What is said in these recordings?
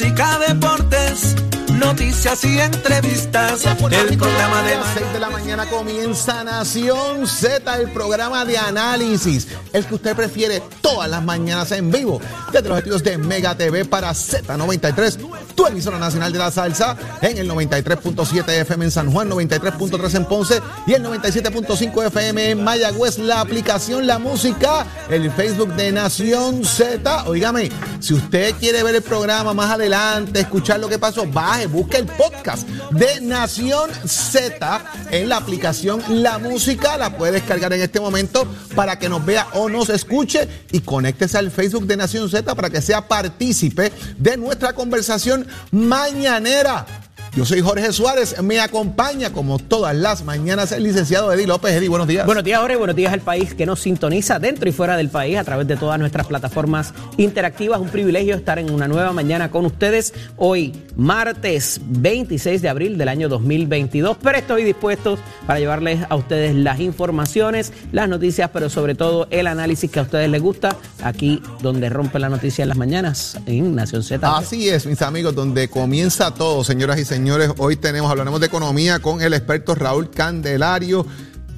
música, deportes, noticias y entrevistas. El programa de las 6 de la mañana comienza Nación Z, el programa de análisis. El que usted prefiere todas las mañanas en vivo, desde los estudios de Mega TV para Z93 tu emisora nacional de la salsa, en el 93.7 FM en San Juan, 93.3 en Ponce y el 97.5 FM en Mayagüez. La aplicación La Música, el Facebook de Nación Z. Óigame, si usted quiere ver el programa más adelante, escuchar lo que pasó, baje, busque el podcast de Nación Z en la aplicación La Música. La puede descargar en este momento para que nos vea o nos escuche y conéctese al Facebook de Nación Z para que sea partícipe de nuestra conversación mañanera. Yo soy Jorge Suárez, me acompaña como todas las mañanas el licenciado Eddie López. Eddie, buenos días. Buenos días, Jorge. Buenos días al país que nos sintoniza dentro y fuera del país a través de todas nuestras plataformas interactivas. Un privilegio estar en una nueva mañana con ustedes. Hoy, martes 26 de abril del año 2022. Pero estoy dispuesto para llevarles a ustedes las informaciones, las noticias, pero sobre todo el análisis que a ustedes les gusta. Aquí donde rompe la noticia en las mañanas, en Nación Z. Así es, mis amigos, donde comienza todo, señoras y señores. Hoy tenemos, hablaremos de economía con el experto Raúl Candelario.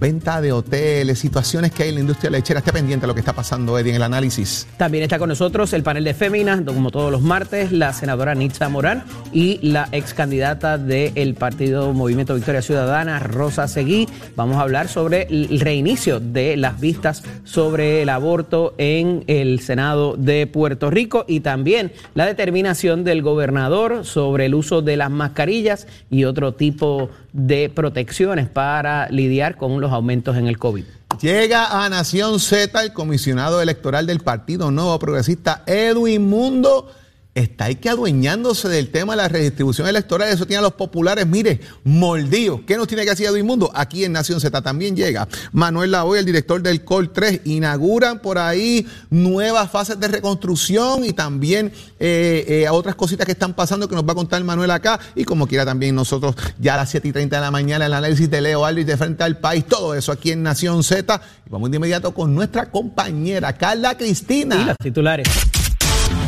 Venta de hoteles, situaciones que hay en la industria lechera. Esté pendiente de lo que está pasando, Eddie, en el análisis. También está con nosotros el panel de féminas, como todos los martes, la senadora Nitza Morán y la ex candidata del partido Movimiento Victoria Ciudadana, Rosa Seguí. Vamos a hablar sobre el reinicio de las vistas sobre el aborto en el Senado de Puerto Rico y también la determinación del gobernador sobre el uso de las mascarillas y otro tipo de protecciones para lidiar con los aumentos en el COVID. Llega a Nación Z el comisionado electoral del Partido Nuevo Progresista, Edwin Mundo. Está ahí que adueñándose del tema de la redistribución electoral. Eso tiene a los populares, mire, mordidos. ¿Qué nos tiene que hacer Edwin Mundo? Aquí en Nación Z también llega. Manuel Lavoy, el director del COL 3, inauguran por ahí nuevas fases de reconstrucción y también eh, eh, otras cositas que están pasando que nos va a contar Manuel acá. Y como quiera también nosotros, ya a las 7 y 30 de la mañana, el análisis de Leo Aldrich de frente al país. Todo eso aquí en Nación Z. Y vamos de inmediato con nuestra compañera Carla Cristina. Y las titulares.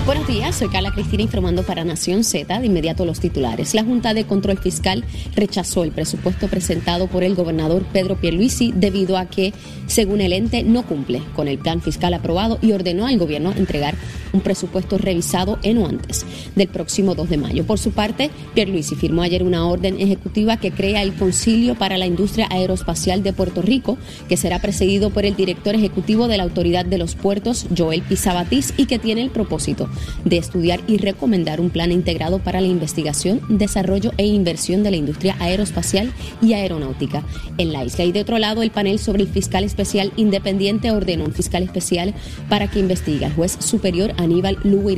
Buenos días, soy Carla Cristina informando para Nación Z. De inmediato los titulares. La Junta de Control Fiscal rechazó el presupuesto presentado por el gobernador Pedro Pierluisi debido a que, según el ente, no cumple con el plan fiscal aprobado y ordenó al gobierno entregar un presupuesto revisado en o antes del próximo 2 de mayo. Por su parte, Pierluisi firmó ayer una orden ejecutiva que crea el Concilio para la Industria Aeroespacial de Puerto Rico, que será presidido por el director ejecutivo de la Autoridad de los Puertos, Joel Pisabatis, y que tiene el propósito de estudiar y recomendar un plan integrado para la investigación, desarrollo e inversión de la industria aeroespacial y aeronáutica en la isla. Y de otro lado, el panel sobre el fiscal especial independiente ordenó un fiscal especial para que investigue al juez superior Aníbal Lugo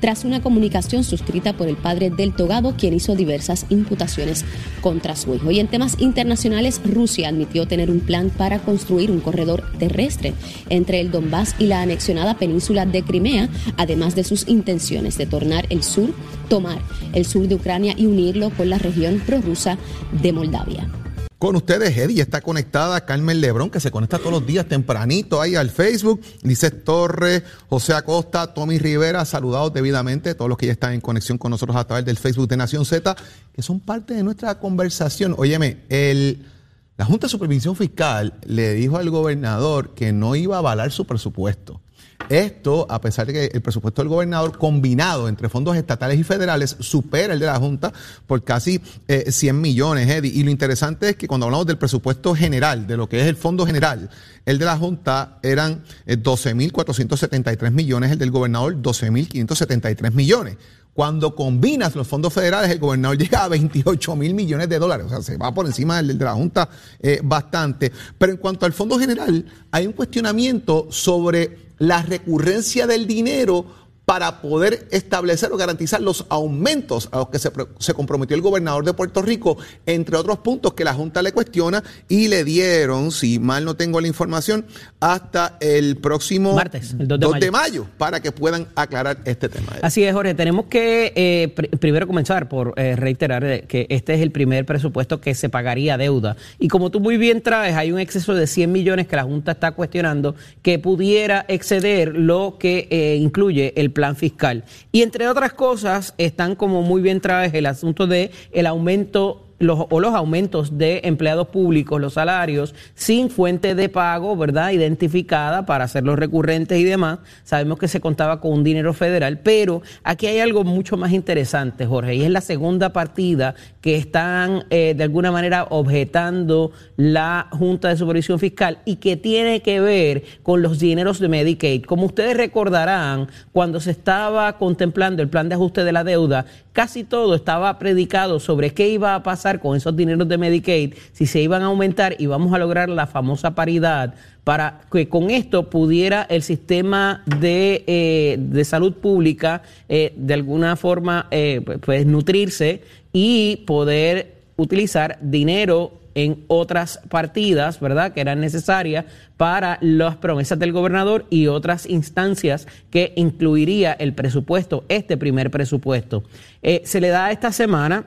tras una comunicación suscrita por el padre del togado, quien hizo diversas imputaciones contra su hijo. Y en temas internacionales, Rusia admitió tener un plan para construir un corredor terrestre entre el Donbass y la anexionada península de Crimea, además de sus intenciones de tornar el sur, tomar el sur de Ucrania y unirlo con la región prorrusa de Moldavia. Con ustedes, Eddie, está conectada Carmen Lebrón, que se conecta todos los días tempranito ahí al Facebook. Dice Torres, José Acosta, Tommy Rivera, saludados debidamente, todos los que ya están en conexión con nosotros a través del Facebook de Nación Z, que son parte de nuestra conversación. Óyeme, el, la Junta de Supervisión Fiscal le dijo al gobernador que no iba a avalar su presupuesto. Esto, a pesar de que el presupuesto del gobernador combinado entre fondos estatales y federales supera el de la Junta por casi eh, 100 millones, Eddie. Y lo interesante es que cuando hablamos del presupuesto general, de lo que es el fondo general, el de la Junta eran eh, 12.473 millones, el del gobernador 12.573 millones. Cuando combinas los fondos federales, el gobernador llega a 28 mil millones de dólares. O sea, se va por encima del de la Junta eh, bastante. Pero en cuanto al fondo general, hay un cuestionamiento sobre la recurrencia del dinero para poder establecer o garantizar los aumentos a los que se, se, comprometió el gobernador de Puerto Rico, entre otros puntos que la Junta le cuestiona y le dieron, si mal no tengo la información, hasta el próximo martes, el 2 de, 2 mayo. de mayo, para que puedan aclarar este tema. Así es, Jorge, tenemos que eh, pr primero comenzar por eh, reiterar que este es el primer presupuesto que se pagaría deuda. Y como tú muy bien traes, hay un exceso de 100 millones que la Junta está cuestionando que pudiera exceder lo que eh, incluye el plan fiscal. Y entre otras cosas, están como muy bien traes el asunto de el aumento los, o los aumentos de empleados públicos, los salarios, sin fuente de pago, ¿verdad? Identificada para hacerlos recurrentes y demás. Sabemos que se contaba con un dinero federal, pero aquí hay algo mucho más interesante, Jorge, y es la segunda partida que están eh, de alguna manera objetando la Junta de Supervisión Fiscal y que tiene que ver con los dineros de Medicaid. Como ustedes recordarán, cuando se estaba contemplando el plan de ajuste de la deuda, casi todo estaba predicado sobre qué iba a pasar con esos dineros de Medicaid, si se iban a aumentar y vamos a lograr la famosa paridad para que con esto pudiera el sistema de, eh, salud pública eh, de alguna forma eh, pues nutrirse y poder utilizar dinero en otras partidas, ¿verdad?, que eran necesarias para las promesas del gobernador y otras instancias que incluiría el presupuesto, este primer presupuesto. Eh, se le da esta semana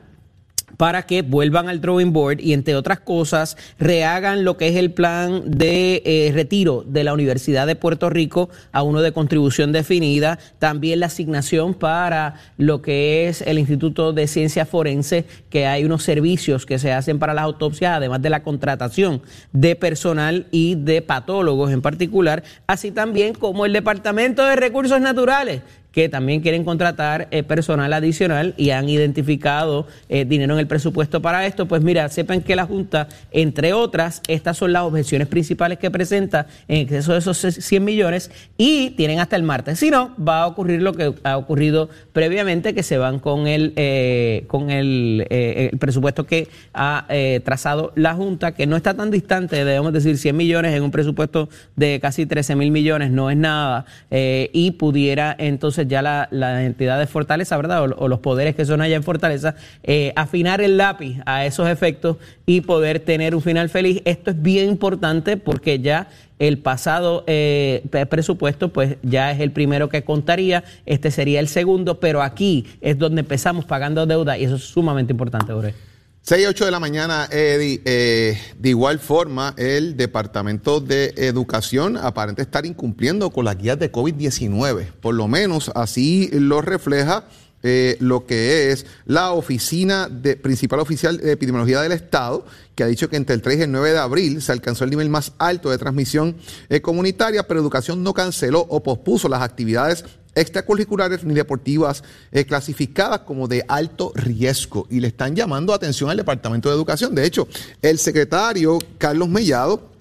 para que vuelvan al drawing board y entre otras cosas rehagan lo que es el plan de eh, retiro de la Universidad de Puerto Rico a uno de contribución definida, también la asignación para lo que es el Instituto de Ciencia Forense, que hay unos servicios que se hacen para las autopsias, además de la contratación de personal y de patólogos en particular, así también como el Departamento de Recursos Naturales, que también quieren contratar eh, personal adicional y han identificado eh, dinero en el presupuesto para esto, pues mira, sepan que la Junta, entre otras, estas son las objeciones principales que presenta en exceso de esos 100 millones y tienen hasta el martes. Si no, va a ocurrir lo que ha ocurrido previamente, que se van con el, eh, con el, el, presupuesto que ha trazado la Junta, que no está tan distante, debemos decir 100 millones en un presupuesto de casi 13 mil millones, no es nada, y pudiera entonces ya la, entidad de Fortaleza, ¿verdad? O, los poderes que son allá en Fortaleza, eh, afinar el lápiz a esos efectos y poder tener un final feliz. Esto es bien importante porque ya el pasado eh, presupuesto, pues ya es el primero que contaría, este sería el segundo, pero aquí es donde empezamos pagando deuda y eso es sumamente importante, Jorge. 6 y 8 de la mañana, Eddie. Eh, de igual forma, el Departamento de Educación aparenta estar incumpliendo con las guías de COVID-19. Por lo menos así lo refleja eh, lo que es la oficina de, principal oficial de epidemiología del Estado, que ha dicho que entre el 3 y el 9 de abril se alcanzó el nivel más alto de transmisión eh, comunitaria, pero Educación no canceló o pospuso las actividades extracurriculares ni deportivas eh, clasificadas como de alto riesgo y le están llamando atención al Departamento de Educación. De hecho, el secretario Carlos Mellado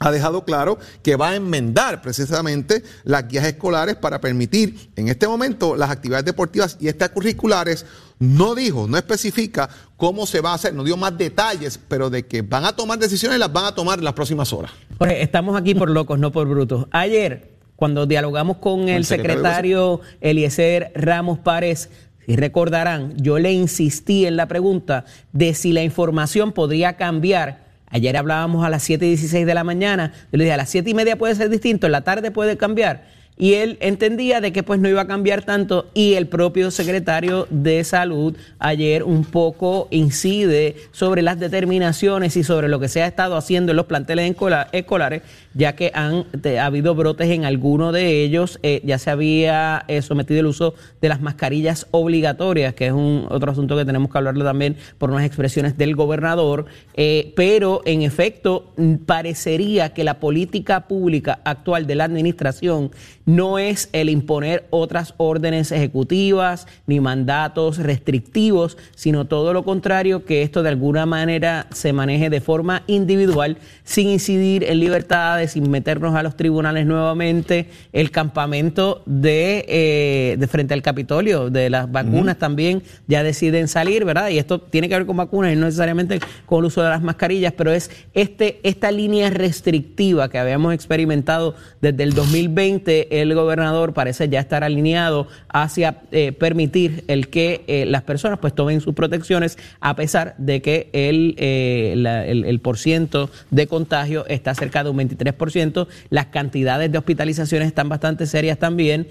ha dejado claro que va a enmendar precisamente las guías escolares para permitir en este momento las actividades deportivas y extracurriculares. No dijo, no especifica cómo se va a hacer, no dio más detalles, pero de que van a tomar decisiones las van a tomar las próximas horas. estamos aquí por locos, no por brutos. Ayer cuando dialogamos con el, secretario, Eliezer Ramos Párez, si recordarán, yo le insistí en la pregunta de si la información podría cambiar. Ayer hablábamos a las 7 y 16 de la mañana, yo le dije a las 7 y media puede ser distinto, en la tarde puede cambiar y él entendía de que pues no iba a cambiar tanto y el propio secretario de salud ayer un poco incide sobre las determinaciones y sobre lo que se ha estado haciendo en los planteles escolares, ya que han ha habido brotes en alguno de ellos, eh, ya se había eh, sometido el uso de las mascarillas obligatorias, que es un otro asunto que tenemos que hablarle también por unas expresiones del gobernador, eh, pero en efecto parecería que la política pública actual de la administración no es el imponer otras órdenes ejecutivas ni mandatos restrictivos, sino todo lo contrario, que esto de alguna manera se maneje de forma individual, sin incidir en libertades, sin meternos a los tribunales nuevamente. El campamento de, eh, de frente al Capitolio, de las vacunas también, ya deciden salir, ¿verdad? Y esto tiene que ver con vacunas y no necesariamente con el uso de las mascarillas, pero es este, esta línea restrictiva que habíamos experimentado desde el 2020 el gobernador parece ya estar alineado hacia eh, permitir el que eh, las personas pues tomen sus protecciones a pesar de que el, eh, el, el por ciento de contagio está cerca de un 23%, las cantidades de hospitalizaciones están bastante serias también,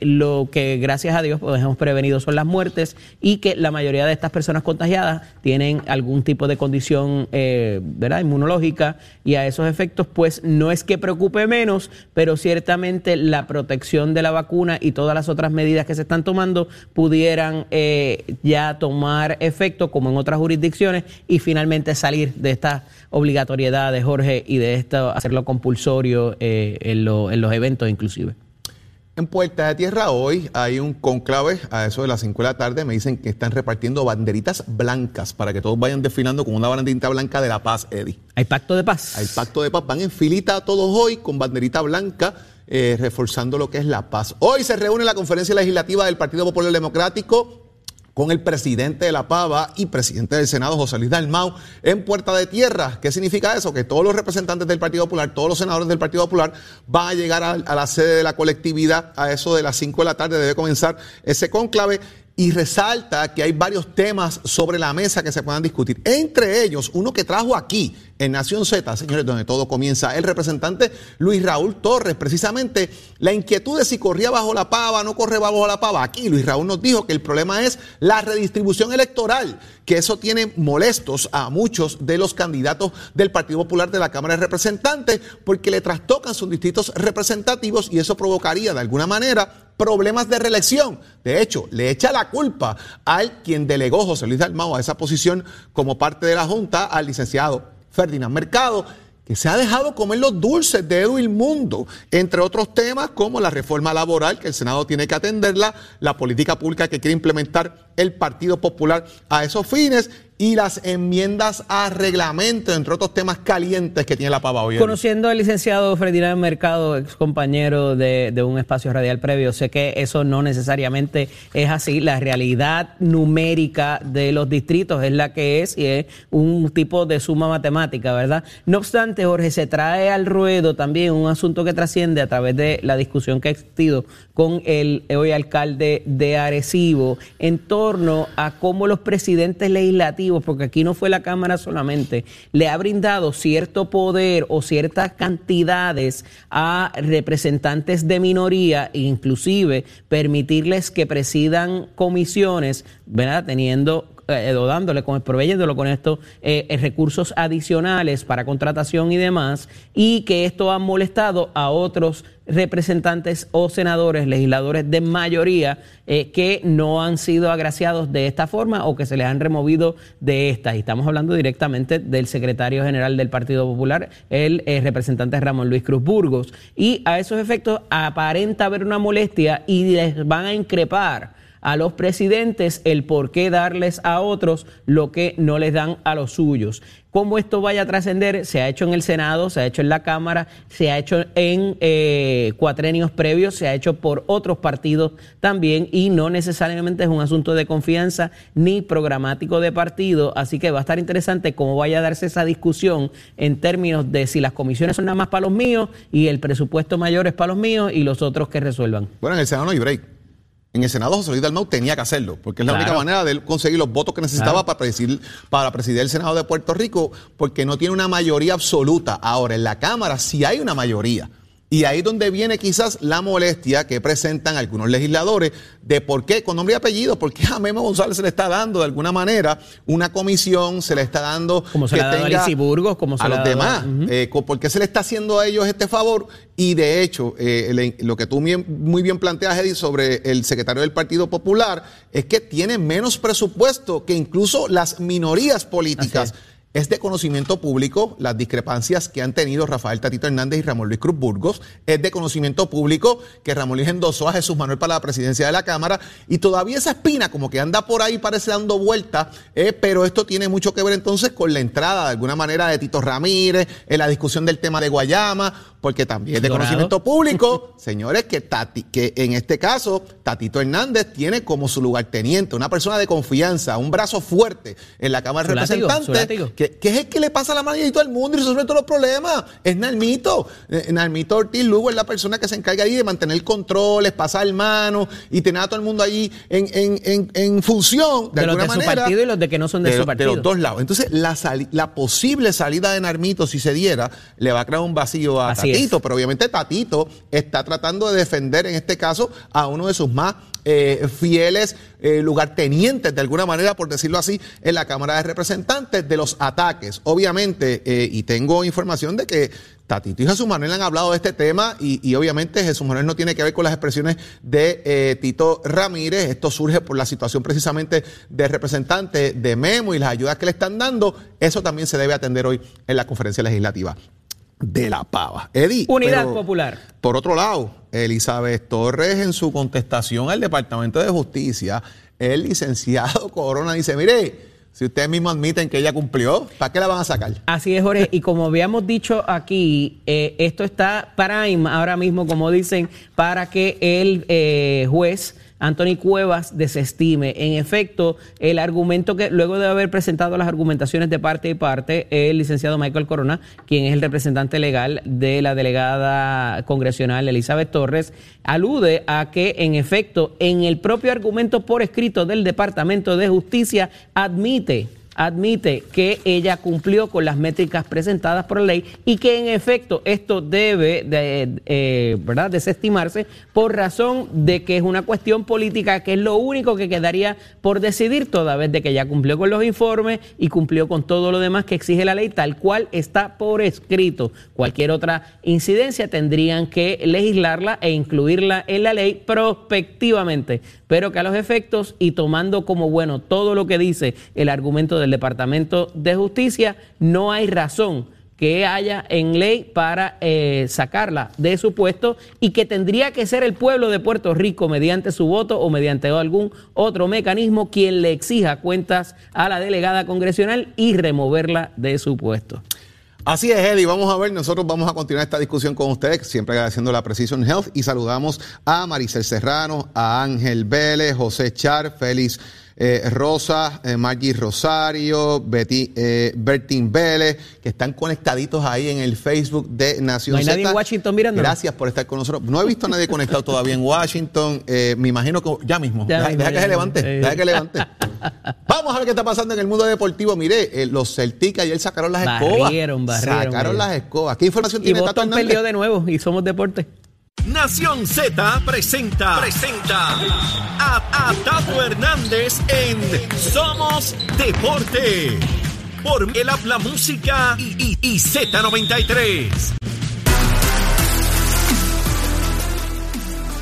lo que gracias a Dios pues hemos prevenido son las muertes y que la mayoría de estas personas contagiadas tienen algún tipo de condición ¿verdad? inmunológica. Y a esos efectos pues no es que preocupe menos, pero ciertamente la la protección de la vacuna y todas las otras medidas que se están tomando pudieran eh, ya tomar efecto como en otras jurisdicciones y finalmente salir de esta obligatoriedad de Jorge y de esto hacerlo compulsorio eh, en, en los eventos inclusive. En Puerta de Tierra hoy hay un conclave a eso de las 5 de la tarde. Me dicen que están repartiendo banderitas blancas para que todos vayan desfilando con una banderita blanca de la paz, Eddie. ¿Hay pacto de paz? Hay pacto de paz. Van en filita todos hoy con banderita blanca, eh, reforzando lo que es la paz. Hoy se reúne la conferencia legislativa del Partido Popular Democrático con el presidente de la Pava y presidente del Senado, José Luis Dalmau, en Puerta de Tierra. ¿Qué significa eso? Que todos los representantes del Partido Popular, todos los senadores del Partido Popular van a llegar a, a la sede de la colectividad a eso de las 5 de la tarde. Debe comenzar ese conclave y resalta que hay varios temas sobre la mesa que se puedan discutir. Entre ellos, uno que trajo aquí en Nación Z, señores, donde todo comienza, el representante Luis Raúl Torres, precisamente la inquietud de si corría bajo la pava, no corre bajo la pava. Aquí Luis Raúl nos dijo que el problema es la redistribución electoral, que eso tiene molestos a muchos de los candidatos del Partido Popular de la Cámara de Representantes, porque le trastocan sus distritos representativos y eso provocaría de alguna manera problemas de reelección. De hecho, le echa la culpa al quien delegó José Luis Dalmau a esa posición como parte de la Junta, al licenciado Ferdinand Mercado, que se ha dejado comer los dulces de Edwin Mundo, entre otros temas como la reforma laboral, que el Senado tiene que atenderla, la política pública que quiere implementar el Partido Popular a esos fines y las enmiendas a reglamento, entre otros temas calientes que tiene la pava hoy. Conociendo al licenciado Ferdinand Mercado, ex compañero de, de, un espacio radial previo, sé que eso no necesariamente es así. La realidad numérica de los distritos es la que es y es un tipo de suma matemática, ¿verdad? No obstante, Jorge, se trae al ruedo también un asunto que trasciende a través de la discusión que ha existido con el hoy alcalde de Arecibo en torno a cómo los presidentes legislativos porque aquí no fue la Cámara solamente, le ha brindado cierto poder o ciertas cantidades a representantes de minoría, inclusive permitirles que presidan comisiones, ¿verdad? Teniendo eh, dándole, con, proveyéndolo con estos eh, eh, recursos adicionales para contratación y demás, y que esto ha molestado a otros representantes o senadores, legisladores de mayoría, que no han sido agraciados de esta forma o que se les han removido de esta. Y estamos hablando directamente del secretario general del Partido Popular, el representante Ramón Luis Cruz Burgos. Y a esos efectos aparenta haber una molestia y les van a increpar a los presidentes el por qué darles a otros lo que no les dan a los suyos. Cómo esto vaya a trascender, se ha hecho en el Senado, se ha hecho en la Cámara, se ha hecho en eh, cuatrenios previos, se ha hecho por otros partidos también y no necesariamente es un asunto de confianza ni programático de partido, así que va a estar interesante cómo vaya a darse esa discusión en términos de si las comisiones son nada más para los míos y el presupuesto mayor es para los míos y los otros que resuelvan. Bueno, en el Senado no hay break en el Senado José Luis Dalmau tenía que hacerlo, porque es la única manera de conseguir los votos que necesitaba para, presidir, para presidir el Senado de Puerto Rico, porque no tiene una mayoría absoluta. Ahora, en la Cámara sí hay una mayoría. Y ahí es donde viene quizás la molestia que presentan algunos legisladores de por qué, con nombre y apellido, por qué a Memo González se le está dando de alguna manera una comisión, se le está dando. Como se le ha dado a Burgos, como se a los demás. Eh, ¿Por qué se le está haciendo a ellos este favor? Y de hecho, eh, lo que tú muy bien planteas, Eddie, sobre el secretario del Partido Popular, es que tiene menos presupuesto que incluso las minorías políticas. Es de conocimiento público las discrepancias que han tenido Rafael Tatito Hernández y Ramón Luis Cruz Burgos. Es de conocimiento público que Ramón Luis endosó a Jesús Manuel para la presidencia de la Cámara. Y todavía esa espina como que anda por ahí, parece dando vuelta. Eh, pero esto tiene mucho que ver entonces con la entrada de alguna manera de Tito Ramírez, en la discusión del tema de Guayama, porque también es de conocimiento público, señores, que, Tati, que en este caso Tatito Hernández tiene como su lugarteniente, una persona de confianza, un brazo fuerte en la Cámara de Representantes, que, es el que le pasa la mano a todo el mundo y resuelve todos los problemas. Es Nalmito. Eh, Nalmito Ortiz Lugo es la persona que se encarga ahí de mantener controles, pasar mano y tener a todo el mundo ahí en, en, en, función de, alguna los de su partido y los de que no son de, su partido. De los dos lados. Entonces, la, la posible salida de Narmito, si se diera, le va a crear un vacío a pero obviamente Tatito está tratando de defender en este caso a uno de sus más eh, fieles eh, lugartenientes, de alguna manera, por decirlo así, en la Cámara de Representantes de los ataques. Obviamente, eh, y tengo información de que Tatito y Jesús Manuel han hablado de este tema y, obviamente Jesús Manuel no tiene que ver con las expresiones de eh, Tito Ramírez. Esto surge por la situación precisamente de representante de Memo y las ayudas que le están dando. Eso también se debe atender hoy en la conferencia legislativa de la pava. Eddie. Unidad Popular. Por otro lado, Elizabeth Torres en su contestación al Departamento de Justicia, el licenciado Corona dice, mire, si ustedes mismos admiten que ella cumplió, ¿para qué la van a sacar? Así es, Jorge. Y como habíamos dicho aquí, eh, esto está prime ahora mismo, como dicen, para que el eh, juez Anthony Cuevas desestime. En efecto, el argumento que luego de haber presentado las argumentaciones de parte y parte, el licenciado Michael Corona, quien es el representante legal de la delegada congresional Elizabeth Torres, alude a que en efecto en el propio argumento por escrito del Departamento de Justicia admite admite que ella cumplió con las métricas presentadas por la ley y que en efecto esto debe de, eh, ¿verdad? desestimarse por razón de que es una cuestión política que es lo único que quedaría por decidir toda vez de que ella cumplió con los informes y cumplió con todo lo demás que exige la ley tal cual está por escrito. Cualquier otra incidencia tendrían que legislarla e incluirla en la ley prospectivamente, pero que a los efectos y tomando como bueno todo lo que dice el argumento del Departamento de Justicia, no hay razón que haya en ley para eh, sacarla de su puesto y que tendría que ser el pueblo de Puerto Rico mediante su voto o mediante algún otro mecanismo quien le exija cuentas a la delegada congresional y removerla de su puesto. Así es, Eddie. Vamos a ver, nosotros vamos a continuar esta discusión con ustedes, siempre agradeciendo la Precision Health y saludamos a Maricel Serrano, a Ángel Vélez, José Char, Félix eh, Rosa, eh, Maggie Rosario, Betty, eh, Bertín Vélez, que están conectaditos ahí en el Facebook de Nación ¿No hay nadie en Washington mirando? Gracias por estar con nosotros. No he visto a nadie conectado todavía en Washington. Eh, me imagino que ya mismo. deja, que se levante. Deja que levante. Vamos a ver qué está pasando en el mundo deportivo. Mire, los Celtic ayer sacaron las escobas. Barrieron, barrieron. Sacaron las escobas. ¿Qué información y tiene Tato perdió de nuevo y somos deporte. Nación Z presenta, presenta a, Tato Hernández en Somos Deporte. Por el habla música y, y, Z93.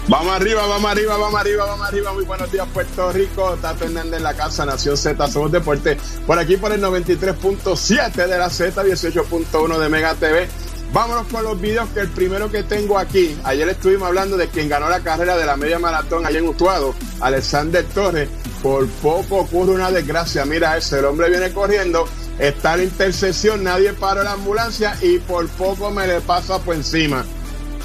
Vamos arriba, vamos arriba, vamos arriba, vamos arriba. Muy buenos días, Puerto Rico. Tato Hernández en la casa, Nación Z, Somos Deporte. Por aquí por el 93.7 de la Z, 18.1 de Mega TV Vámonos con los videos que el primero que tengo aquí, ayer estuvimos hablando de quien ganó la carrera de la media maratón allá en Utuado, Alexander Torres, por poco ocurre una desgracia, mira ese, el hombre viene corriendo, está la intersección, nadie para la ambulancia y por poco me le pasa por encima.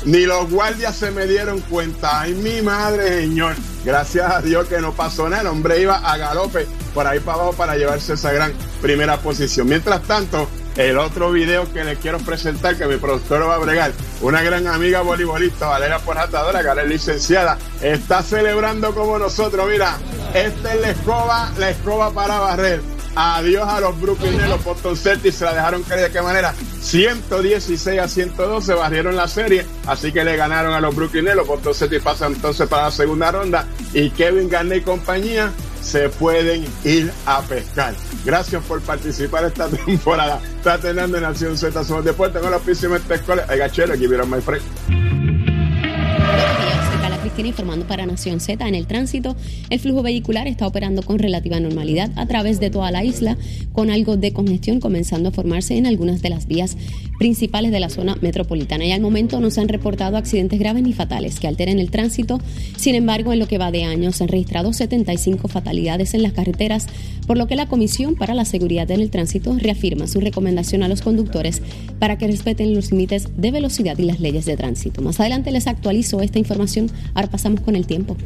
Ni los guardias se me dieron cuenta. Ay, mi madre, señor. Gracias a Dios que no pasó nada. El hombre iba a galope por ahí para abajo para llevarse esa gran primera posición. Mientras tanto, el otro video que les quiero presentar, que mi productor va a bregar, una gran amiga voleibolista, Valeria Porratadora, que es licenciada, está celebrando como nosotros. Mira, esta es la escoba, la escoba para barrer. Adiós a los Brooklyn los Boston Celtics se la dejaron caer de qué manera. 116 a 112 barrieron la serie, así que le ganaron a los Brooklyn los Boston Celtics pasan entonces para la segunda ronda y Kevin Garnett y compañía se pueden ir a pescar. Gracias por participar esta temporada. Está teniendo en Nación Z Somos Deportes con la oficina de escuela. Hay gachero, aquí vieron my friend. Informando para Nación Z. En el tránsito, el flujo vehicular está operando con relativa normalidad a través de toda la isla, con algo de congestión comenzando a formarse en algunas de las vías principales de la zona metropolitana. Y al momento no se han reportado accidentes graves ni fatales que alteren el tránsito. Sin embargo, en lo que va de año se han registrado 75 fatalidades en las carreteras, por lo que la Comisión para la Seguridad en el Tránsito reafirma su recomendación a los conductores para que respeten los límites de velocidad y las leyes de tránsito. Más adelante les actualizo esta información Ahora pasamos con el tiempo.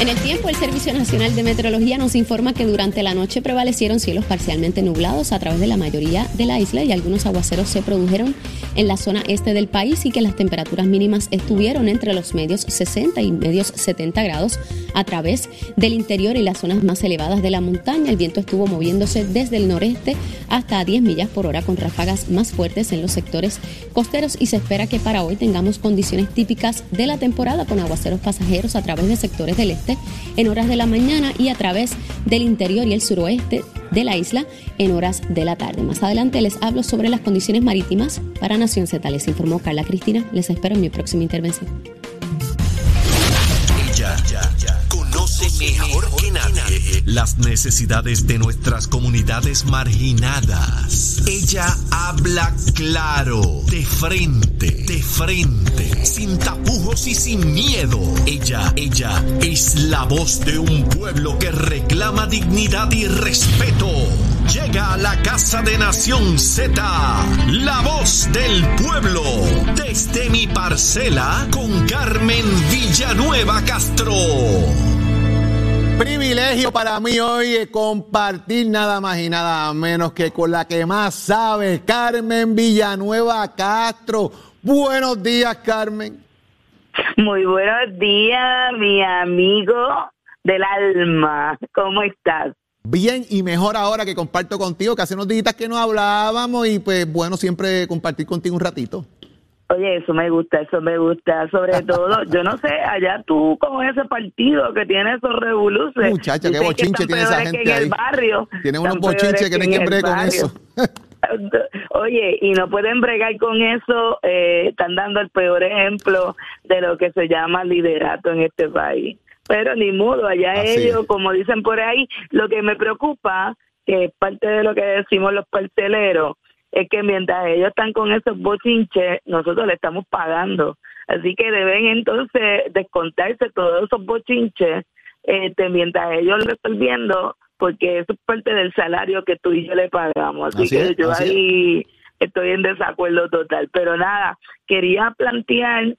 En el tiempo, el Servicio Nacional de Meteorología nos informa que durante la noche prevalecieron cielos parcialmente nublados a través de la mayoría de la isla y algunos aguaceros se produjeron en la zona este del país y que las temperaturas mínimas estuvieron entre los medios 60 y medios 70 grados a través del interior y las zonas más elevadas de la montaña. El viento estuvo moviéndose desde el noreste hasta a 10 millas por hora con ráfagas más fuertes en los sectores costeros y se espera que para hoy tengamos condiciones típicas de la temporada con aguaceros pasajeros a través de sectores del este en horas de la mañana y a través del interior y el suroeste de la isla en horas de la tarde. Más adelante les hablo sobre las condiciones marítimas para Nación Z. Les informó Carla Cristina. Les espero en mi próxima intervención. Las necesidades de nuestras comunidades marginadas. Ella habla claro, de frente, de frente, sin tapujos y sin miedo. Ella, ella es la voz de un pueblo que reclama dignidad y respeto. Llega a la casa de Nación Z, la voz del pueblo, desde mi parcela con Carmen Villanueva Castro. Privilegio para mí hoy eh, compartir nada más y nada menos que con la que más sabe, Carmen Villanueva Castro. Buenos días, Carmen. Muy buenos días, mi amigo del alma. ¿Cómo estás? Bien y mejor ahora que comparto contigo, que hace unos días que no hablábamos y pues bueno, siempre compartir contigo un ratito. Oye, eso me gusta, eso me gusta. Sobre todo, yo no sé, allá tú con ese partido que tiene esos revoluciones. Muchacha, qué bochinche tiene esa gente que en ahí. el barrio. Tiene unos bochinches que no hay el bregue con eso. Oye, y no pueden bregar con eso, eh, están dando el peor ejemplo de lo que se llama liderato en este país. Pero ni modo, allá Así ellos, es. como dicen por ahí, lo que me preocupa, que es parte de lo que decimos los parceleros, es que mientras ellos están con esos bochinches, nosotros le estamos pagando. Así que deben entonces descontarse todos esos bochinches este, mientras ellos lo están viendo, porque eso es parte del salario que tú y yo le pagamos. Así, Así que es, yo así es. ahí estoy en desacuerdo total. Pero nada, quería plantear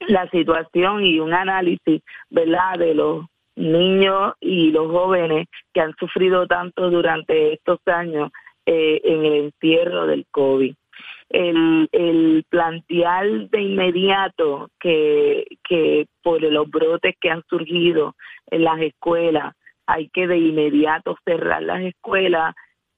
la situación y un análisis, ¿verdad?, de los niños y los jóvenes que han sufrido tanto durante estos años eh, en el encierro del COVID. El, el plantear de inmediato que, que por los brotes que han surgido en las escuelas hay que de inmediato cerrar las escuelas,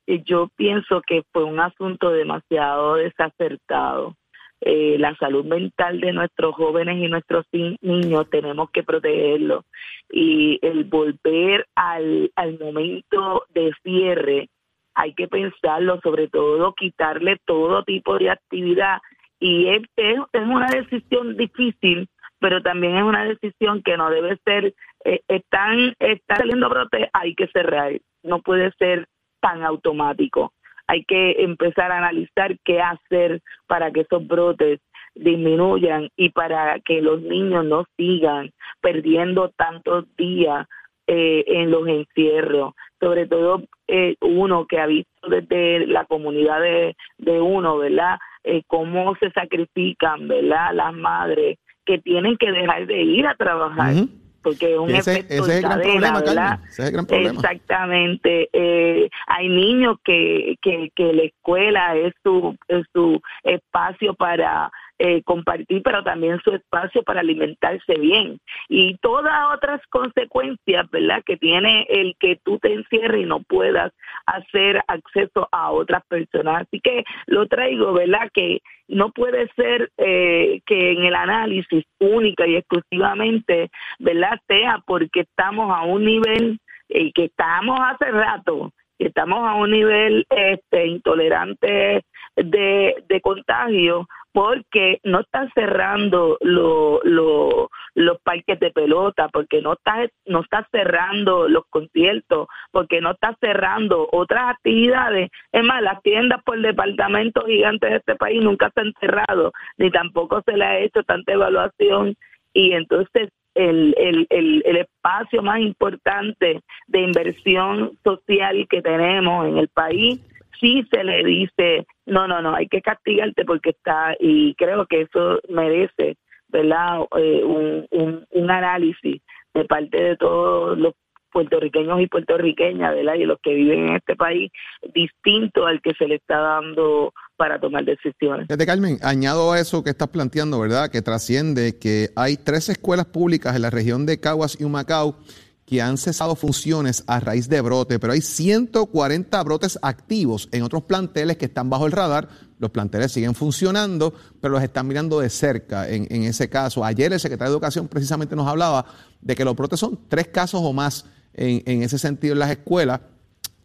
eh, yo pienso que fue un asunto demasiado desacertado eh, la salud mental de nuestros jóvenes y nuestros ni- niños tenemos que protegerlo y el volver al, al momento de cierre hay que pensarlo sobre todo quitarle todo tipo de actividad. Y es, es, una decisión difícil pero también es una decisión que no debe ser eh, están están saliendo brotes hay que cerrar. No puede ser tan automático. Hay que empezar a analizar qué hacer para que esos brotes disminuyan y para que los niños no sigan perdiendo tantos días eh, en los encierros, sobre todo eh, uno que ha visto desde la comunidad de, de uno, ¿verdad? Eh, cómo se sacrifican, ¿verdad? Las madres que tienen que dejar de ir a trabajar. Porque es un ese- efecto ese es el en gran cadena, problema, ¿verdad? Carmen. Ese es el gran problema. Exactamente. Eh, hay niños que, que, que la escuela es su, es su espacio para eh, compartir, pero también su espacio para alimentarse bien. Y todas otras consecuencias, ¿verdad?, que tiene el que tú te encierres y no puedas hacer acceso a otras personas. Así que lo traigo, ¿verdad?, que no puede ser eh, que en el análisis única y exclusivamente, ¿verdad?, sea porque estamos a un nivel eh, que estamos hace rato, que estamos a un nivel este intolerante de, de contagio porque no están cerrando lo- lo- los parques de pelota, porque no está, no está cerrando los conciertos, porque no está cerrando otras actividades. Es más, las tiendas por departamentos gigantes de este país nunca se han cerrado, ni tampoco se le ha hecho tanta evaluación y entonces el, el, el, el espacio más importante de inversión social que tenemos en el país, sí se le dice, no, no, no, hay que castigarte porque está, y creo que eso merece, ¿verdad?, Eh, un, un, un análisis de parte de todos los puertorriqueños y puertorriqueñas, ¿verdad? Y los que viven en este país, distinto al que se le está dando para tomar decisiones. Carmen, añado a eso que estás planteando, ¿verdad? Que trasciende que hay tres escuelas públicas en la región de Caguas y Humacao que han cesado funciones a raíz de brote, pero hay 140 brotes activos en otros planteles que están bajo el radar. Los planteles siguen funcionando, pero los están mirando de cerca en, ese caso. Ayer el secretario de Educación precisamente nos hablaba de que los brotes son tres casos o más en, ese sentido en las escuelas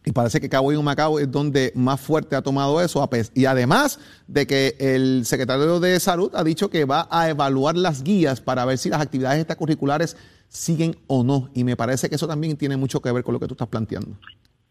Y parece que Cabo y Humacao es donde más fuerte ha tomado eso. Y además de que el secretario de Salud ha dicho que va a evaluar las guías para ver si las actividades extracurriculares siguen o no. Y me parece que eso también tiene mucho que ver con lo que tú estás planteando.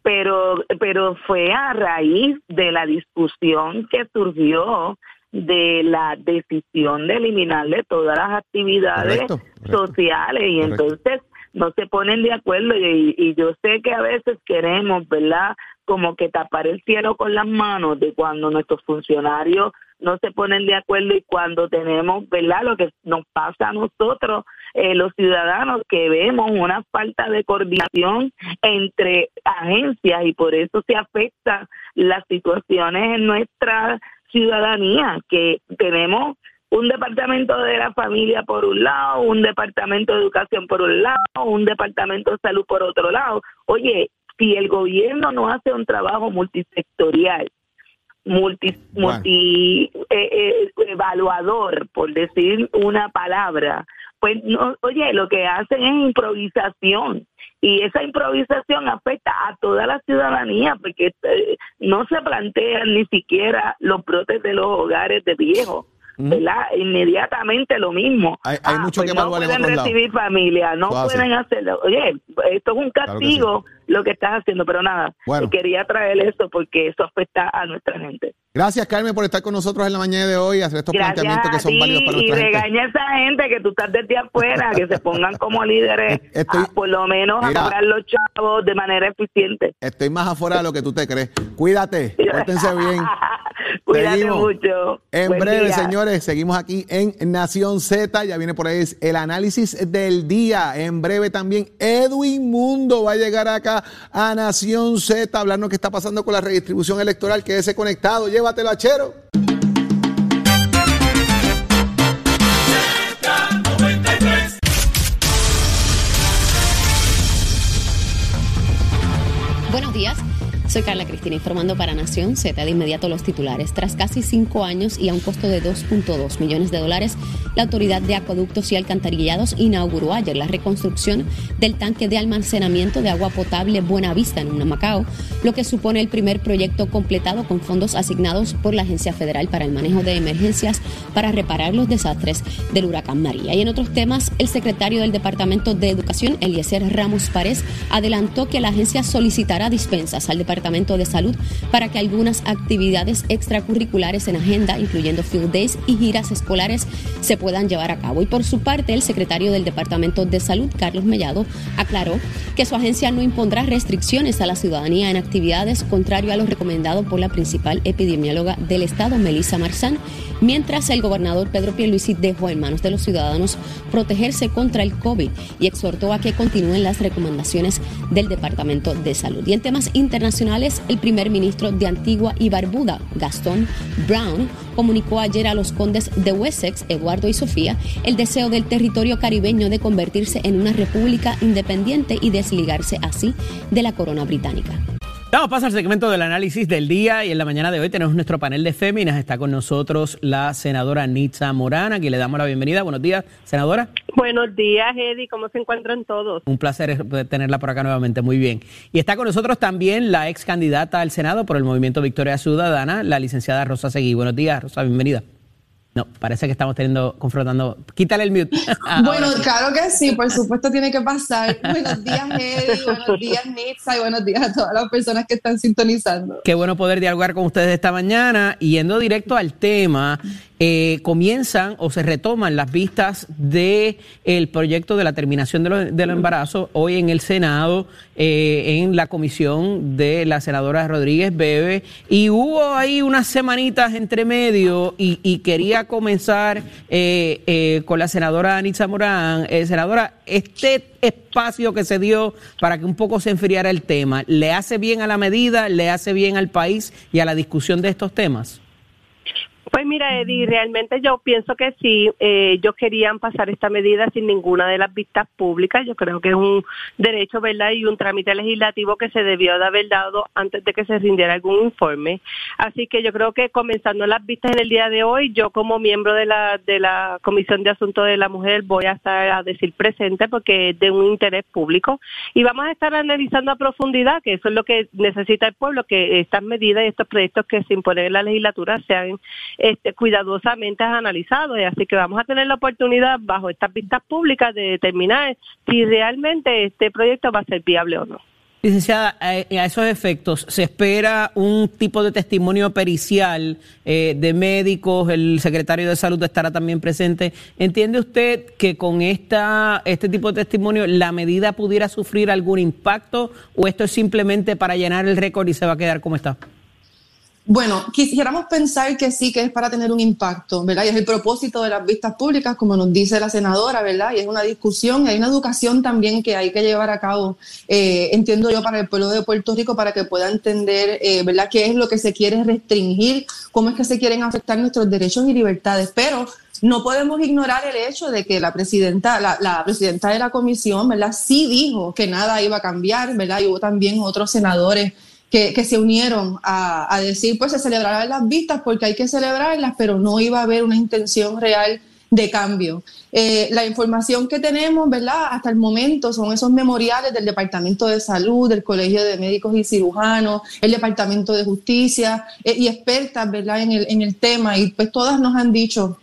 Pero, pero fue a raíz de la discusión que surgió de la decisión de eliminarle todas las actividades sociales y entonces no se ponen de acuerdo y, y, yo sé que a veces queremos, ¿verdad? Como que tapar el cielo con las manos de cuando nuestros funcionarios no se ponen de acuerdo y cuando tenemos, ¿verdad? Lo que nos pasa a nosotros, eh, los ciudadanos, que vemos una falta de coordinación entre agencias y por eso se afectan las situaciones en nuestra ciudadanía, que tenemos un departamento de la familia por un lado, un departamento de educación por un lado, un departamento de salud por otro lado. Oye, si el gobierno no hace un trabajo multisectorial, multi, multi eh, eh, evaluador, por decir una palabra, pues no, oye, lo que hacen es improvisación y esa improvisación afecta a toda la ciudadanía porque eh, no se plantean ni siquiera los brotes de los hogares de viejos ¿verdad? Inmediatamente lo mismo. Hay, ah, mucho pues que no pueden recibir familia, no pueden hacerlo. Oye, esto es un castigo lo que estás haciendo, pero nada, quería traer esto porque eso afecta a nuestra gente. Gracias, Carmen, por estar con nosotros en la mañana de hoy y hacer estos planteamientos que son válidos para nuestra gente. Y regaña a esa gente que tú estás desde afuera, que se pongan como líderes, por lo menos a cobrar los chavos de manera eficiente. Estoy más afuera de lo que tú te crees. Cuídate, pórtense bien. Cuídate mucho. En breve, señores, seguimos aquí en Nación Z. Ya viene por ahí el análisis del día. En breve también Edwin Mundo va a llegar acá a Nación Z a hablarnos qué está pasando con la redistribución electoral. Quédese conectado. Llévatelo, Carla Cristina informando para Nación Z de inmediato los titulares. Tras casi cinco años y a un costo de 2.2 millones de dólares, la Autoridad de Acueductos y Alcantarillados inauguró ayer la reconstrucción del tanque de almacenamiento de agua potable Buenavista en Macao, lo que supone el primer proyecto completado con fondos asignados por la Agencia Federal para el Manejo de Emergencias para reparar los desastres del huracán María. Y en otros temas, el secretario del Departamento de Educación, Eliezer Ramos Párez, adelantó que la agencia solicitará dispensas al Departamento De Salud para que algunas actividades extracurriculares en agenda, incluyendo field days y giras escolares, se puedan llevar a cabo. Y por su parte, el secretario del Departamento de Salud, Carlos Mellado, aclaró que su agencia no impondrá restricciones a la ciudadanía en actividades contrario a lo recomendado por la principal epidemióloga del Estado, Melissa Marzán, mientras el gobernador Pedro Pierluisi dejó en manos de los ciudadanos protegerse contra el COVID y exhortó a que continúen las recomendaciones del Departamento de Salud. Y en temas internacionales, el primer ministro de Antigua y Barbuda, Gastón Brown, comunicó ayer a los condes de Wessex, Eduardo y Sofía, el deseo del territorio caribeño de convertirse en una república independiente y desligarse así de la corona británica. Vamos a al segmento del análisis del día y en la mañana de hoy tenemos nuestro panel de féminas. Está con nosotros la senadora Nitza Morán, a quien le damos la bienvenida. Buenos días, senadora. Buenos días, Eddie. ¿Cómo se encuentran todos? Un placer tenerla por acá nuevamente. Muy bien. Y está con nosotros también la ex candidata al Senado por el Movimiento Victoria Ciudadana, la licenciada Rosa Seguí. Buenos días, Rosa, bienvenida. No, parece que estamos teniendo, confrontando. Quítale el mute. bueno, claro que sí, por supuesto tiene que pasar. Buenos días, Eddie, buenos días, Nitza, y buenos días a todas las personas que están sintonizando. Qué bueno poder dialogar con ustedes esta mañana. Yendo directo al tema, eh, comienzan o se retoman las vistas del el proyecto de la terminación del embarazo hoy en el Senado, eh, en la comisión de la senadora Rodríguez Bebe, y hubo ahí unas semanitas entre medio y, quería comenzar eh, con la senadora Anitza Morán. senadora, este espacio que se dio para que un poco se enfriara el tema, ¿le hace bien a la medida, le hace bien al país y a la discusión de estos temas? Pues mira, Eddie, realmente yo pienso que sí, eh, ellos querían pasar esta medida sin ninguna de las vistas públicas. Yo creo que es un derecho, ¿verdad? Y un trámite legislativo que se debió de haber dado antes de que se rindiera algún informe. Así que yo creo que comenzando las vistas en el día de hoy, yo como miembro de la, de la Comisión de Asuntos de la Mujer voy a estar a decir presente porque es de un interés público. Y vamos a estar analizando a profundidad, que eso es lo que necesita el pueblo, que estas medidas y estos proyectos que se imponen en la legislatura sean este, cuidadosamente analizados. Así que vamos a tener la oportunidad bajo estas vistas públicas de determinar si realmente este proyecto va a ser viable o no. Licenciada, a esos efectos, ¿se espera un tipo de testimonio pericial eh, de médicos? El secretario de Salud estará también presente. ¿Entiende usted que con esta, este tipo de testimonio la medida pudiera sufrir algún impacto o esto es simplemente para llenar el récord y se va a quedar como está? Bueno, quisiéramos pensar que sí, que es para tener un impacto, ¿verdad? Y es el propósito de las vistas públicas, como nos dice la senadora, ¿verdad? Y es una discusión, y hay una educación también que hay que llevar a cabo, eh, entiendo yo, para el pueblo de Puerto Rico, para que pueda entender, eh, ¿verdad?, qué es lo que se quiere restringir, cómo es que se quieren afectar nuestros derechos y libertades. Pero no podemos ignorar el hecho de que la presidenta, la, la, presidenta de la comisión, ¿verdad? Sí dijo que nada iba a cambiar, ¿verdad? Y hubo también otros senadores que, se unieron a, decir, pues se celebrarán las vistas porque hay que celebrarlas, pero no iba a haber una intención real de cambio. Eh, la información que tenemos, ¿verdad? Hasta el momento son esos memoriales del Departamento de Salud, del Colegio de Médicos y Cirujanos, el Departamento de Justicia eh, y expertas, ¿verdad? En el, en el tema y pues todas nos han dicho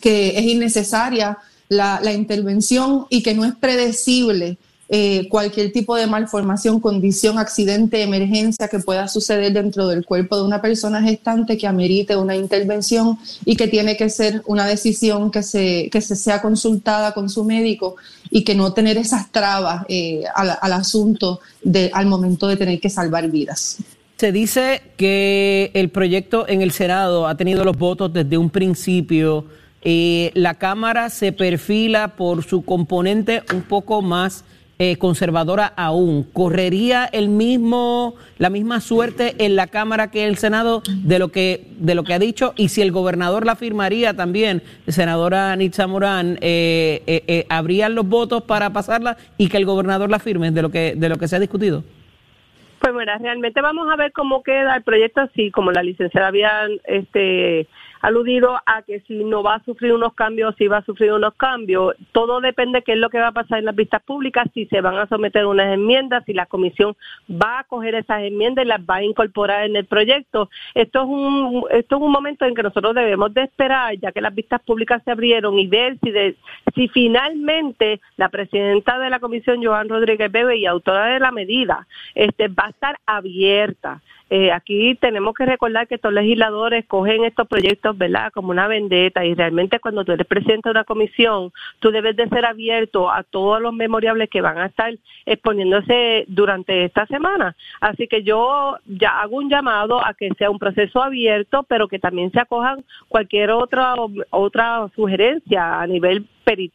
que es innecesaria la, la intervención y que no es predecible eh, cualquier tipo de malformación, condición, accidente, emergencia que pueda suceder dentro del cuerpo de una persona gestante que amerite una intervención y que tiene que ser una decisión que se, que se sea consultada con su médico y que no tener esas trabas eh, al, asunto de, al momento de tener que salvar vidas. Se dice que el proyecto en el Senado ha tenido los votos desde un principio. Eh, la Cámara se perfila por su componente un poco más eh, conservadora aún, ¿correría el mismo, la misma suerte en la Cámara que el Senado de lo que, de lo que ha dicho? Y si el gobernador la firmaría también, senadora Nitza Morán, eh, eh, ¿habrían los votos para pasarla y que el gobernador la firme de lo que, de lo que se ha discutido? Pues realmente vamos a ver cómo queda el proyecto así, como la licenciada había este, aludido a que si no va a sufrir unos cambios, si va a sufrir unos cambios. Todo depende de qué es lo que va a pasar en las vistas públicas, si se van a someter unas enmiendas, si la comisión va a coger esas enmiendas y las va a incorporar en el proyecto. Esto es un, esto es un momento en que nosotros debemos de esperar, ya que las vistas públicas se abrieron y ver si, de, si finalmente la presidenta de la comisión, Joan Rodríguez Bebe, y autora de la medida, este, va a estar abierta eh, aquí tenemos que recordar que estos legisladores cogen estos proyectos, ¿verdad?, como una vendetta y realmente cuando tú eres presidente de una comisión, tú debes de ser abierto a todos los memoriables que van a estar exponiéndose durante esta semana. Así que yo ya hago un llamado a que sea un proceso abierto, pero que también se acojan cualquier otra otra sugerencia a nivel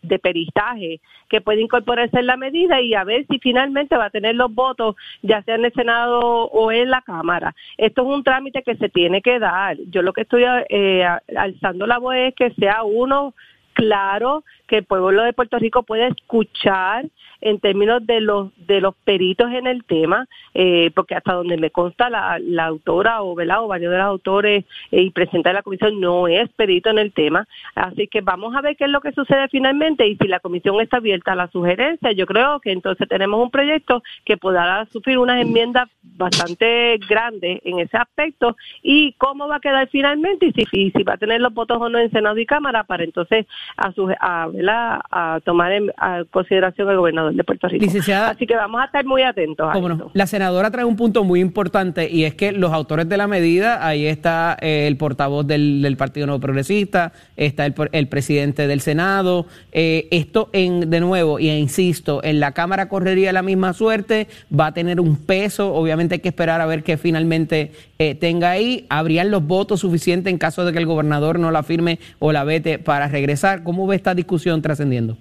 de peristaje que puede incorporarse en la medida y a ver si finalmente va a tener los votos, ya sea en el Senado o en la Cámara. Esto es un trámite que se tiene que dar. Yo lo que estoy eh, alzando la voz es que sea uno claro, que el pueblo de Puerto Rico puede escuchar en términos de los de los peritos en el tema, eh, porque hasta donde me consta la, la autora o, varios de los autores eh, y presenta de la comisión no es perito en el tema, así que vamos a ver qué es lo que sucede finalmente y si la comisión está abierta a la sugerencia, yo creo que entonces tenemos un proyecto que podrá sufrir unas enmiendas bastante grandes en ese aspecto y cómo va a quedar finalmente y si, va a tener los votos o no en Senado y Cámara para entonces a, su, a tomar en consideración el gobernador de Puerto Rico. Así que vamos a estar muy atentos. A La senadora trae un punto muy importante y es que los autores de la medida, ahí está eh, el portavoz del, Partido Nuevo Progresista, está el, el presidente del Senado. Eh, esto, en, de nuevo, y insisto, en la Cámara correría la misma suerte, va a tener un peso, obviamente hay que esperar a ver qué finalmente eh, tenga ahí. ¿Habrían los votos suficientes en caso de que el gobernador no la firme o la vete para regresar? ¿Cómo ve esta discusión trascendiendo?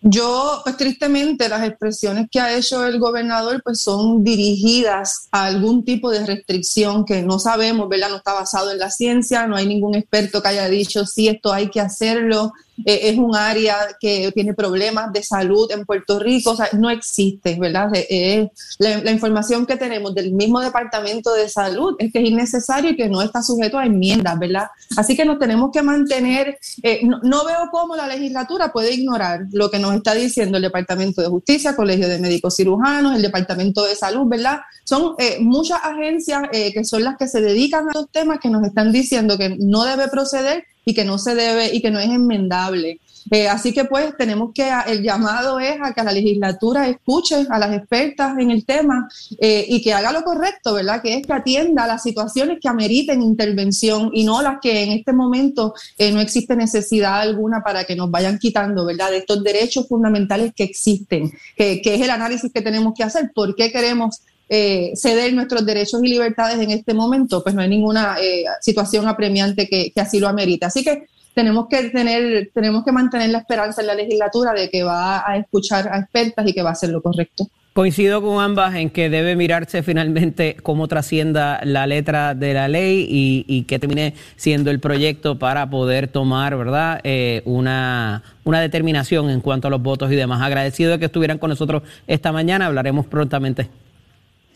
Yo, pues tristemente, las expresiones que ha hecho el gobernador, pues son dirigidas a algún tipo de restricción que no sabemos, ¿verdad? No está basado en la ciencia, no hay ningún experto que haya dicho, sí, esto hay que hacerlo, eh, es un área que tiene problemas de salud en Puerto Rico, o sea, no existe, ¿verdad? Eh, la, información que tenemos del mismo Departamento de Salud es que es innecesario y que no está sujeto a enmiendas, ¿verdad? Así que nos tenemos que mantener, eh, no, veo cómo la legislatura puede ignorar lo que nos está diciendo el Departamento de Justicia, Colegio de Médicos Cirujanos, el Departamento de Salud, ¿verdad? Son muchas agencias que son las que se dedican a los temas que nos están diciendo que no debe proceder y que no se debe y que no es enmendable. Eh, así que pues tenemos que, el llamado es a que la legislatura escuche a las expertas en el tema eh, y que haga lo correcto, ¿verdad? Que es que atienda las situaciones que ameriten intervención y no las que en este momento eh, no existe necesidad alguna para que nos vayan quitando, ¿verdad? De estos derechos fundamentales que existen, que, es el análisis que tenemos que hacer. ¿Por qué queremos ceder nuestros derechos y libertades en este momento, pues no hay ninguna situación apremiante que, así lo amerite. Así que tenemos que tener, tenemos que mantener la esperanza en la legislatura de que va a escuchar a expertas y que va a hacer lo correcto. Coincido con ambas en que debe mirarse finalmente cómo trascienda la letra de la ley y, que termine siendo el proyecto para poder tomar, ¿verdad?, eh, una, una determinación en cuanto a los votos y demás. Agradecido de que estuvieran con nosotros esta mañana. Hablaremos prontamente.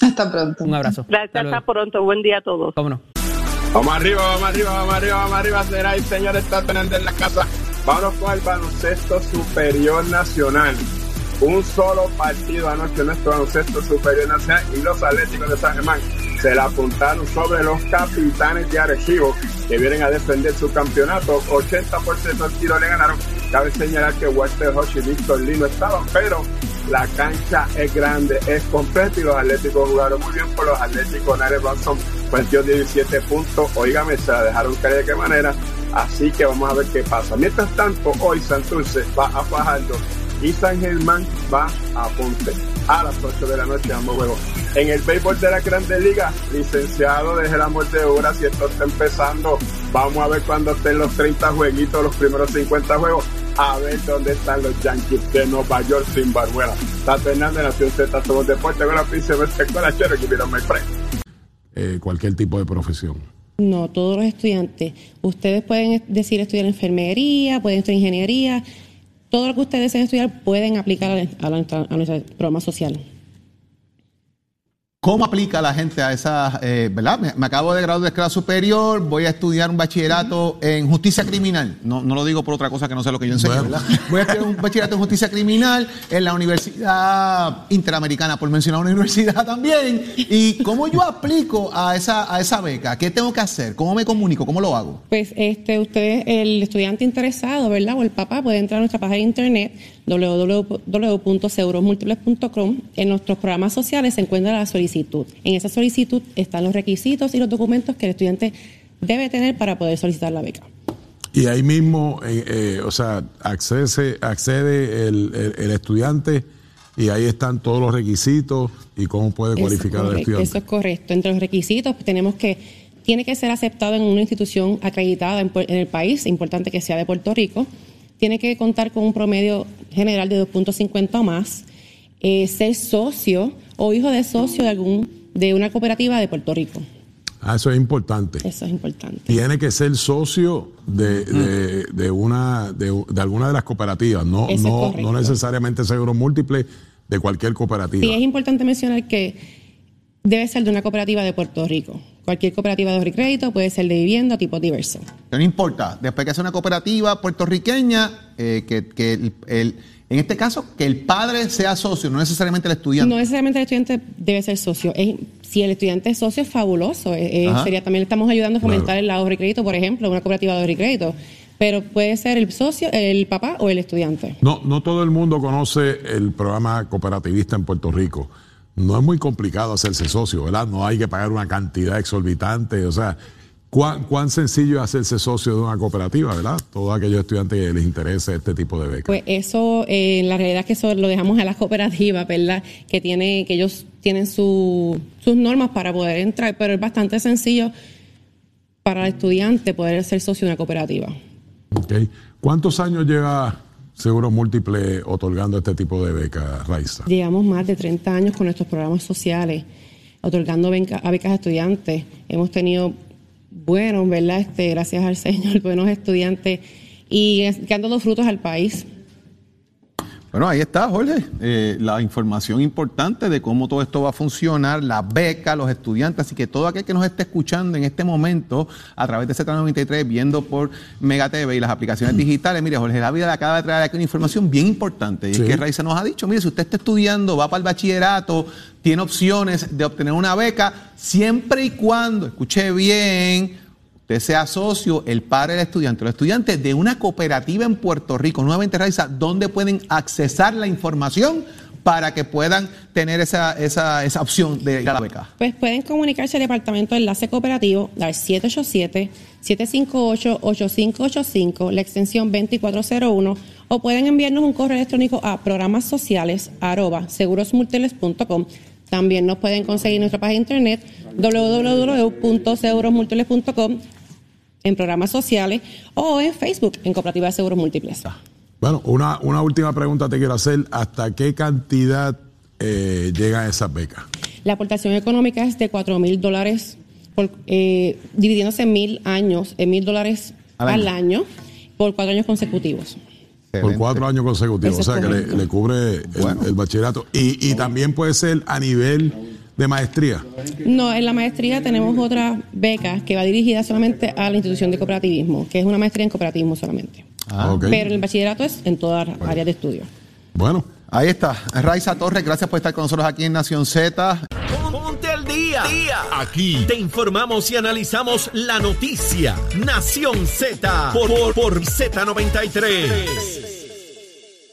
Hasta pronto. Un abrazo. Gracias, hasta, pronto. Buen día a todos. Cómo no. Vamos arriba, vamos arriba, vamos arriba, vamos arriba, será el señor está teniendo en la casa. Vamos con el baloncesto superior nacional. Un solo partido anoche nuestro baloncesto superior nacional y los atléticos de San Germán se la apuntaron sobre los capitanes de Arecibo que vienen a defender su campeonato. 80% del tiro le ganaron. Cabe señalar que Walter Hodge y Víctor Lino estaban, pero la cancha es grande, es completa y los Atléticos jugaron muy bien por los Atléticos. Nare Branson perdió 17 puntos. Óigame, se la dejaron caer de qué manera. Así que vamos a ver qué pasa. Mientras tanto, hoy Santurce va a Fajardo y San Germán va a Ponte. A las 8 de la noche ambos juegos. En el béisbol de la Grandes Ligas, licenciado desde la muerte de horas y esto está empezando. Vamos a ver cuando estén los 30 jueguitos, los primeros 50 juegos a ver dónde están los Yankees de Nueva York sin Barbuera. Tato Hernández, Nación Z, somos deporte con la príncipe escuela Chero, que vieron my friend. Eh, cualquier tipo de profesión. No, todos los estudiantes. Ustedes pueden decir estudiar enfermería, pueden estudiar ingeniería. Todo lo que ustedes deseen estudiar pueden aplicar a, a nuestro programa social. ¿Cómo aplica la gente a esa, eh, verdad? Me, acabo de graduar de escuela superior, voy a estudiar un bachillerato en justicia criminal. No, no lo digo por otra cosa que no sé lo que yo enseño, ¿verdad? Voy a estudiar un bachillerato en justicia criminal en la Universidad Interamericana, por mencionar una universidad también. ¿Y cómo yo aplico a esa, a esa beca? ¿Qué tengo que hacer? ¿Cómo me comunico? ¿Cómo lo hago? Pues este, usted, el estudiante interesado, ¿verdad? O el papá puede entrar a nuestra página de internet www.segurosmúltiples.com. En nuestros programas sociales se encuentra la solicitud. En esa solicitud están los requisitos y los documentos que el estudiante debe tener para poder solicitar la beca. Y ahí mismo, eh, eh, o sea, accede, accede el, estudiante y ahí están todos los requisitos y cómo puede cualificar al estudiante. Eso es correcto. Entre los requisitos pues, tenemos que tiene que ser aceptado en una institución acreditada en, en el país, importante que sea de Puerto Rico tiene que contar con un promedio general de 2.50 o más, eh, ser socio o hijo de socio de, algún, de una cooperativa de Puerto Rico. Ah, eso es importante. Eso es importante. Tiene que ser socio de, de, una de, alguna de las cooperativas, no, no, no necesariamente seguro múltiple de cualquier cooperativa. Sí, es importante mencionar que debe ser de una cooperativa de Puerto Rico. Cualquier cooperativa de crédito puede ser de vivienda, tipo diverso. No importa, después que sea una cooperativa puertorriqueña, eh, que, el, en este caso, que el padre sea socio, no necesariamente el estudiante. No necesariamente el estudiante debe ser socio. si el estudiante es socio, es fabuloso. Eh, eh, sería También le estamos ayudando a fomentar el ahorro y crédito, por ejemplo, una cooperativa de ahorro y crédito. Pero puede ser el socio, el papá o el estudiante. No, no todo el mundo conoce el programa cooperativista en Puerto Rico no es muy complicado hacerse socio, ¿verdad? No hay que pagar una cantidad exorbitante, o sea, ¿cuán, cuán sencillo es hacerse socio de una cooperativa, ¿verdad? Todos aquellos estudiantes que les interese este tipo de becas. Pues eso, eh, en la realidad es que eso lo dejamos a las cooperativas, ¿verdad? Que, tiene, que ellos tienen sus normas para poder entrar, pero es bastante sencillo para el estudiante poder ser socio de una cooperativa. Okay. ¿Cuántos años lleva Seguro Múltiple otorgando este tipo de becas, Raiza? Llevamos más de 30 años con nuestros programas sociales, otorgando beca- a becas a estudiantes. Hemos tenido buenos, ¿verdad? Este, gracias al Señor, buenos estudiantes y que han dado frutos al país. Bueno, ahí está, Jorge, eh, la información importante de cómo todo esto va a funcionar, la beca, los estudiantes, así que todo aquel que nos esté escuchando en este momento a través de Z93, viendo por Mega TV y las aplicaciones digitales, mire, Jorge David le acaba de traer aquí una información bien importante, y Sí. es que Raiza nos ha dicho, mire, si usted está estudiando, va para el bachillerato, tiene opciones de obtener una beca, siempre y cuando, escuche bien, usted sea socio, el padre del estudiante, los estudiantes de una cooperativa en Puerto Rico, nuevamente Raiza, donde pueden accesar la información para que puedan tener esa, esa, esa opción de ir a la beca. Pues pueden comunicarse al Departamento de Enlace Cooperativo al 787-758-8585, la extensión 2401, o pueden enviarnos un correo electrónico a programas sociales segurosmúltiples.com. También nos pueden conseguir en nuestra página de internet www.segurosmúltiples.com en programas sociales o en Facebook en Cooperativa de Seguros Múltiples. Bueno, una, una última pregunta te quiero hacer. ¿Hasta qué cantidad eh, llegan esas becas? La aportación económica es de 4 mil dólares, eh, dividiéndose en mil años, en mil dólares Al año. por cuatro años consecutivos. Por cuatro años consecutivos. Eso o sea, que le, cubre el, Bueno. el bachillerato. Y, y también puede ser a nivel de maestría. No, en la maestría tenemos otra beca que va dirigida solamente a la institución de cooperativismo, que es una maestría en cooperativismo solamente. Ah, Ok. Pero el bachillerato es en todas las áreas de estudio. Bueno, Ahí está, Raiza Torres, gracias por estar con nosotros aquí en Nación Z. Al día. Aquí te informamos y analizamos la noticia. Nación Z por, por, por Z93.